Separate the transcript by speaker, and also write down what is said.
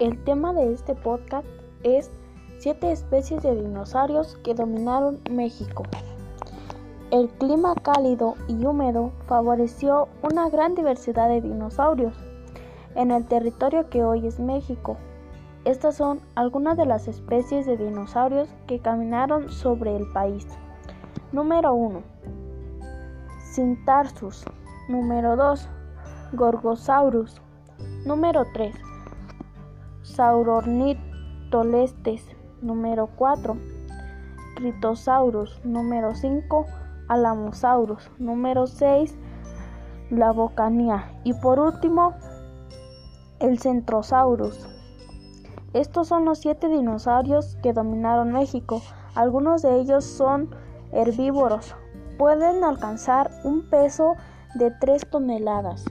Speaker 1: El tema de este podcast es siete especies de dinosaurios que dominaron México. El clima cálido y húmedo favoreció una gran diversidad de dinosaurios en el territorio que hoy es México. Estas son algunas de las especies de dinosaurios que caminaron sobre el país. Número 1. Cintarsus. Número 2. Gorgosaurus. Número 3. Saurornitolestes. Número 4. Critosaurus. Número 5. Alamosaurus. Número 6. La Bocania. Y por último, el Centrosaurus. Estos son los siete dinosaurios que dominaron México. Algunos de ellos son herbívoros. Pueden alcanzar un peso de 3 toneladas.